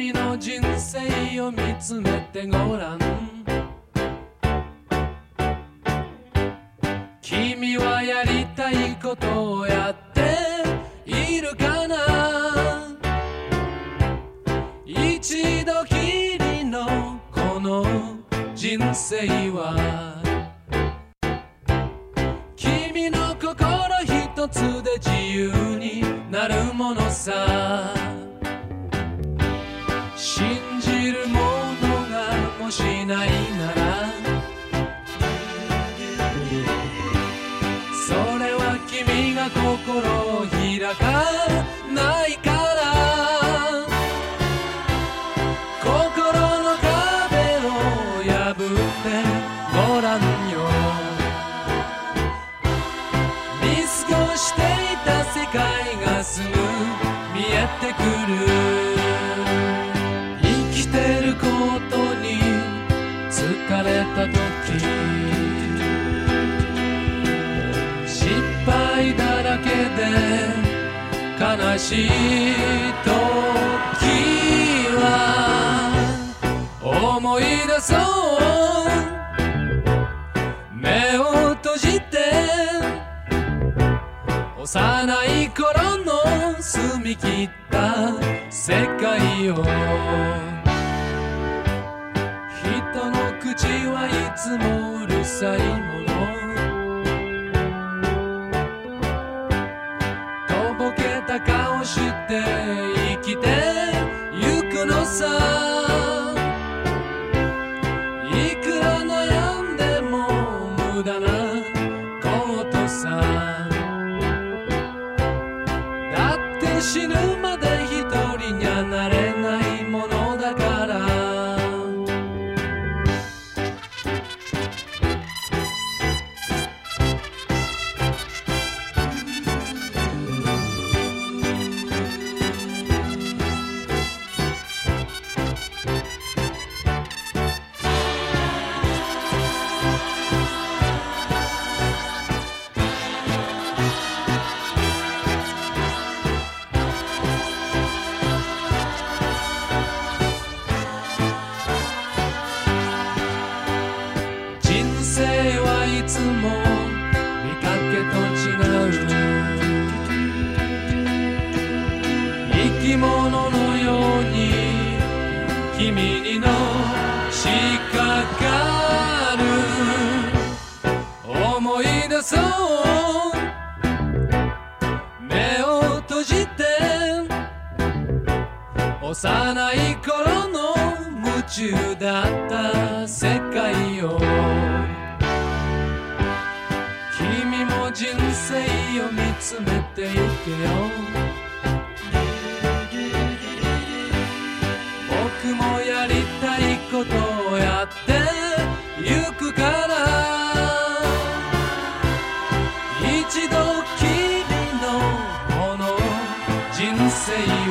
君の人生を見つめてごらん。君はやりたいことをやっているかな。一度きりのこの人生は君の心一つで自由になるものさ。しないなら。それは君が心を開かない疲れた時失敗だらけで悲しい時は思い出そう目を閉じて幼い頃の澄み切った世界をはいつもうるさいもの。とぼけた顔して生きてゆくのさ。いくら悩んでも無駄なことさだって死ぬたいことをやってゆくから。一度きりのこの人生を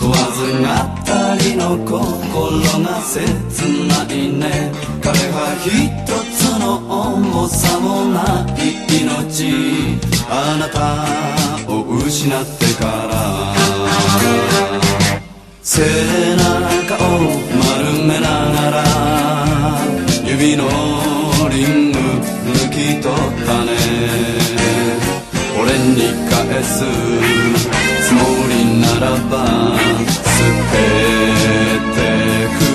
問わず二人の心が切ないね。彼は一つの重さもない命。あなたを失ってから。背中を丸めながら。指のリング抜き取ったね。俺に返すつもりならば捨ててく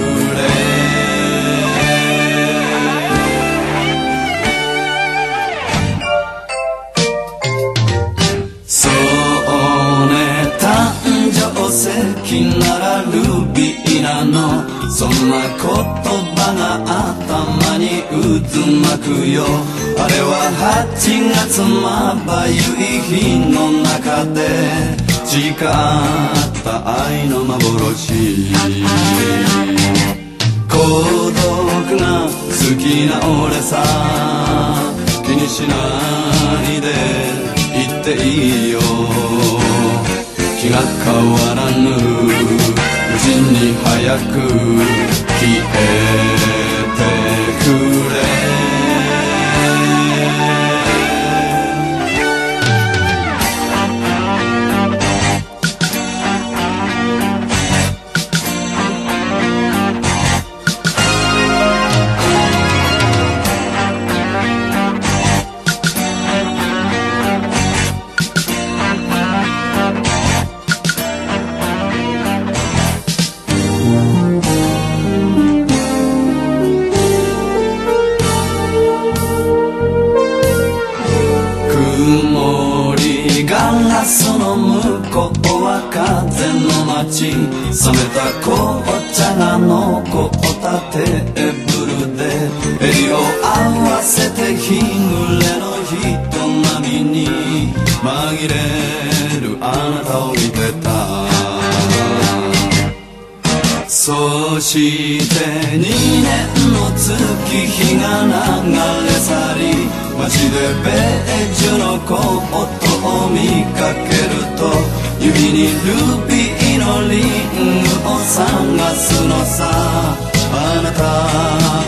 ビーラのそんな言葉が頭に渦巻くよ。あれは8月まばゆい日の中で誓った愛の幻孤独な好きな俺さ。気にしないで言っていいよ。気が変わらぬ。に早く消えてくれ。あなたを見てたそして2年の月日が流れ去り街でベージュの子ーを見かけると指にルビーのリングを探すのさあなた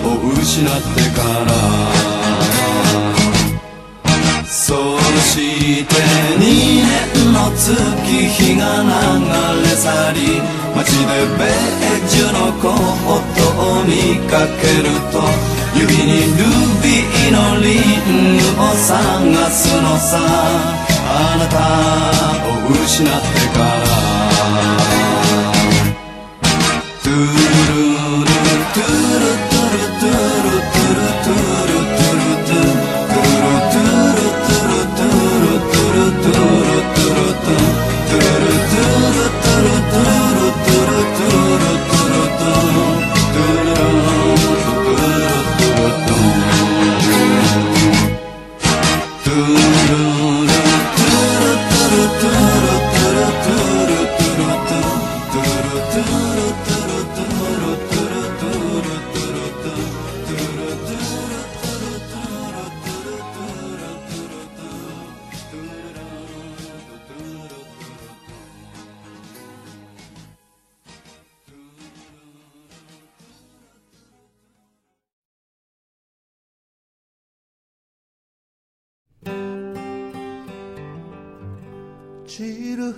を失ってからそして2年の月日が流れ去り街でベージュのコートを見かけると指にルビーのリングを探す。のさあなたを失ってからトゥルン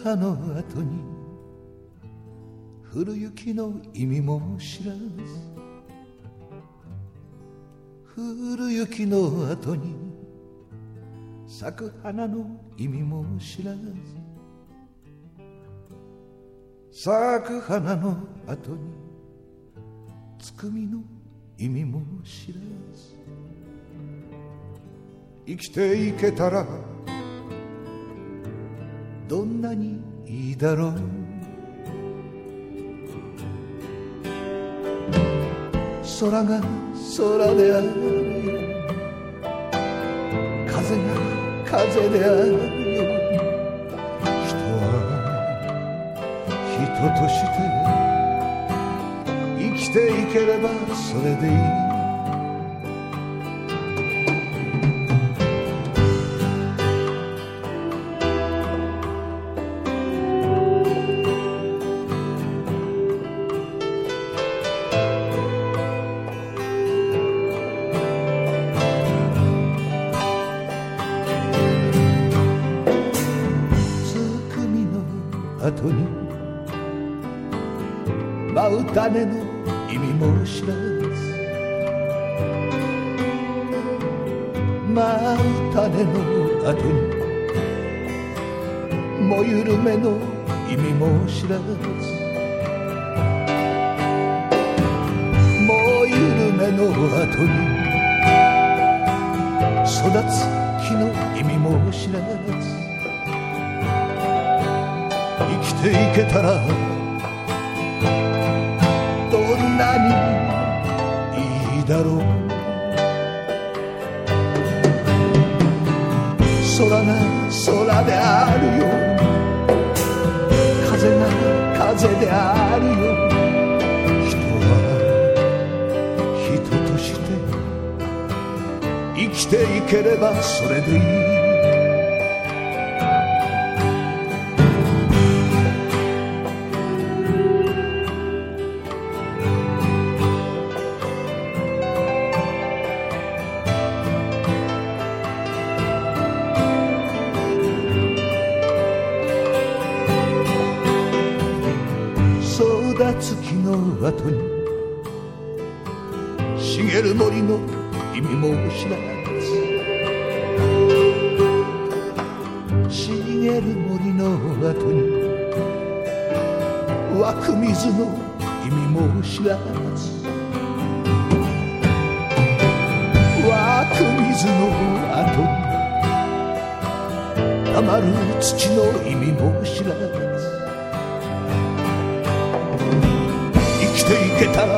散る葉の後に降る雪の意味も知らず降る雪の後に咲く花の意味も知らず咲く花の後につくみの意味も知らず。生きていけたらどんなにいいだろう。空が空である。風が風である。よ人は人として生きていければそれでいい。後に燃ゆる目の意味も知らず。燃ゆる目の後に育つ木の意味も知らず。生きていけたらどんなにいいだろう空が空であるよ。風が風であるよ。人は人として生きていければそれでいい。茂る森の後に湧く水の意味も知らず。湧く水の後にたまる土の意味も知らず。生きていけたら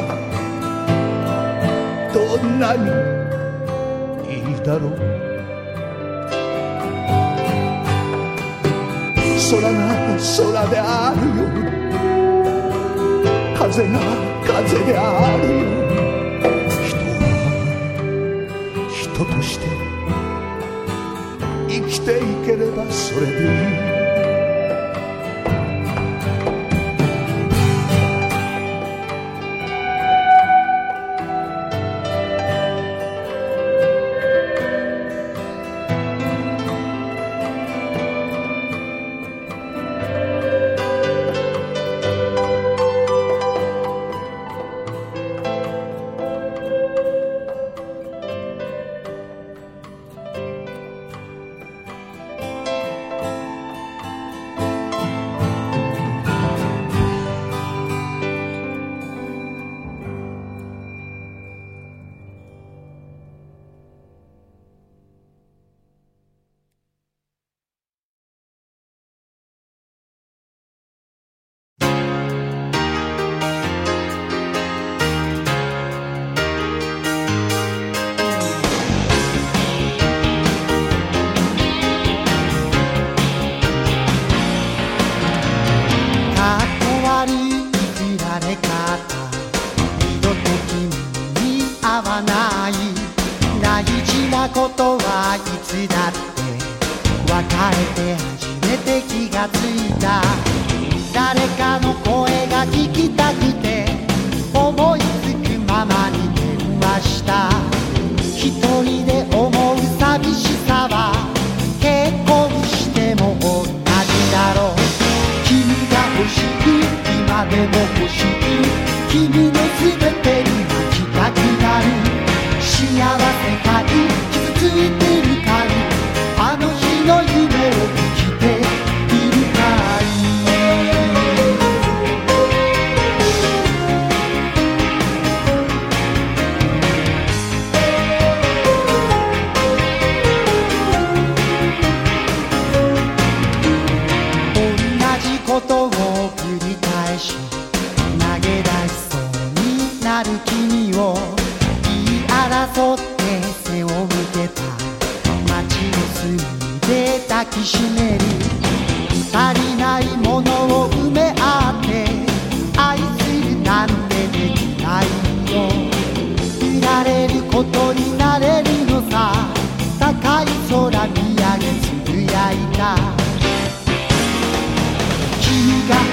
どんなにいいだろう。空が空であるよ。風が風であるよ。人は人として生きていければそれでいい。ない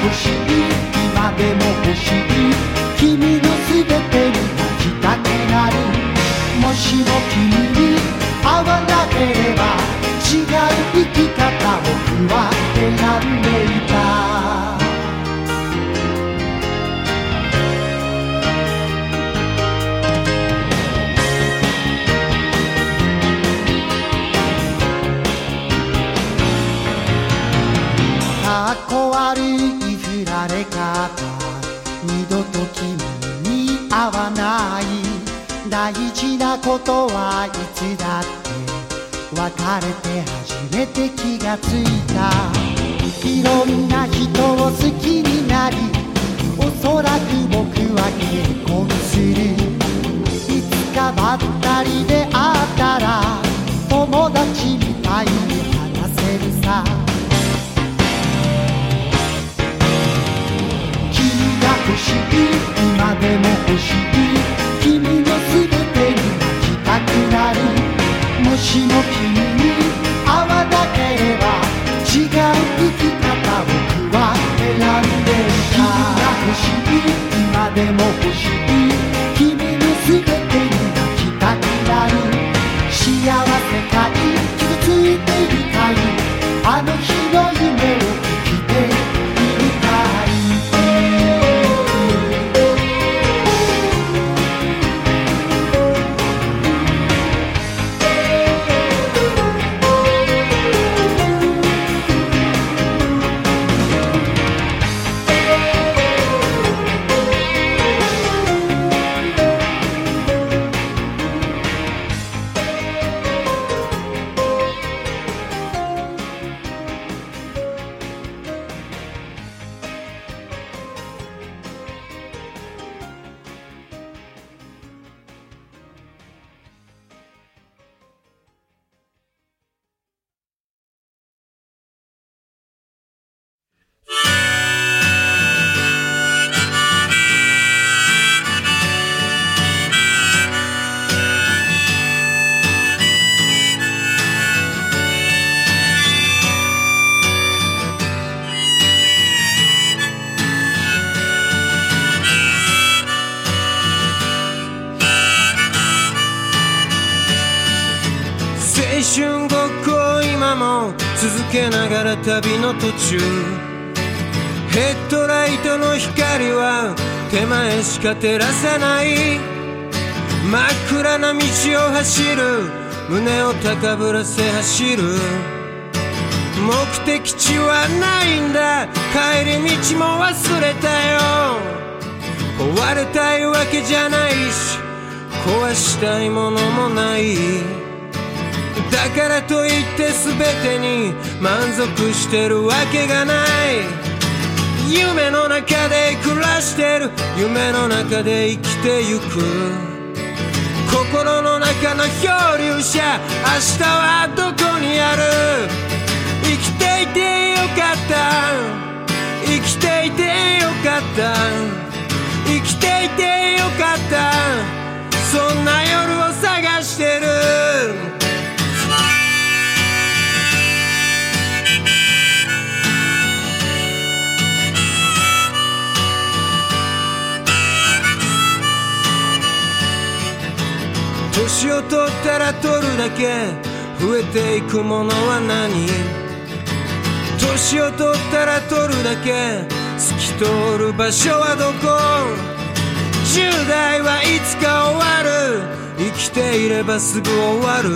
欲しい。今でも欲しい。君の全てに泣きたくなる。もしも君に会わなければ違う生き方僕は選んでいた。れ方二度と君に会わない。大事なことはいつだって別れて初めて気がついた。いろんな人を好きになりおそらく僕は結婚する。いつかばったりで会ったら友達みたいに話せるさ。しい。今でも欲しい。旅の途中。ヘッドライトの光は手前しか照らせない。真っ暗な道を走る。胸を高ぶらせ走る。目的地はないんだ。帰り道も忘れたよ。壊れたいわけじゃないし壊したいものもない。だからといって全てに満足してるわけがない。夢の中で暮らしてる。夢の中で生きてゆく。心の中の漂流者。明日はどこにある。生きていてよかった。生きていてよかった。生きていてよかった。そんな夜を探してる。年を取ったら取るだけ。増えていくものは何？年を取ったら取るだけ。透き通る場所はどこ？10代はいつか終わる。生きていればすぐ終わる。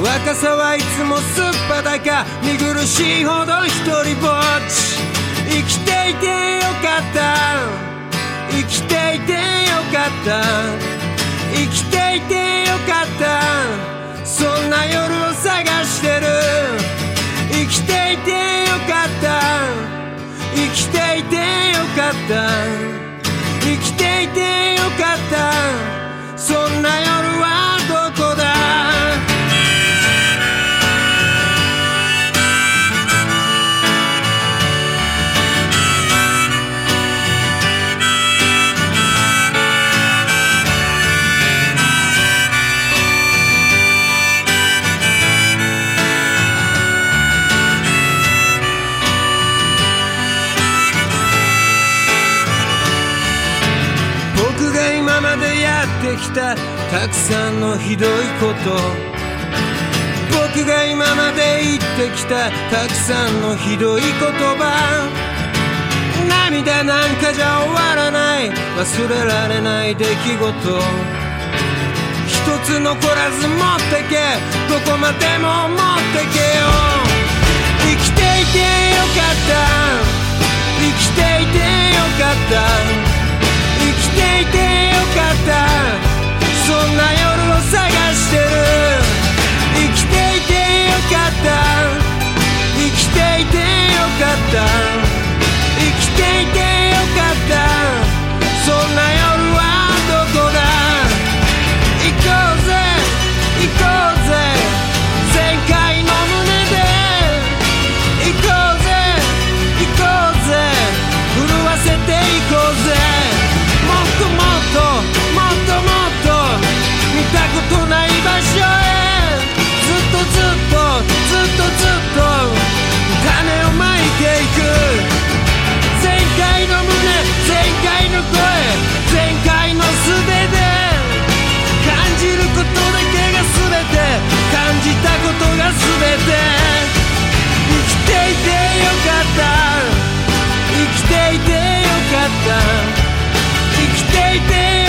若さはいつもすっぱだか見苦しいほど一人ぼっち。生きていてよかった。生きていてよかった。生きていてよかった。そんな夜を探してる。生きていてよかった。生きていてよかった。生きていてよかった。たたくさんのひどいこと。僕が今まで言ってきたたくさんのひどい言葉。涙なんかじゃ終わらない。忘れられない出来事。一つ残らず持ってけ。どこまでも持ってけよ。生きていていてよかった。生きていてよかった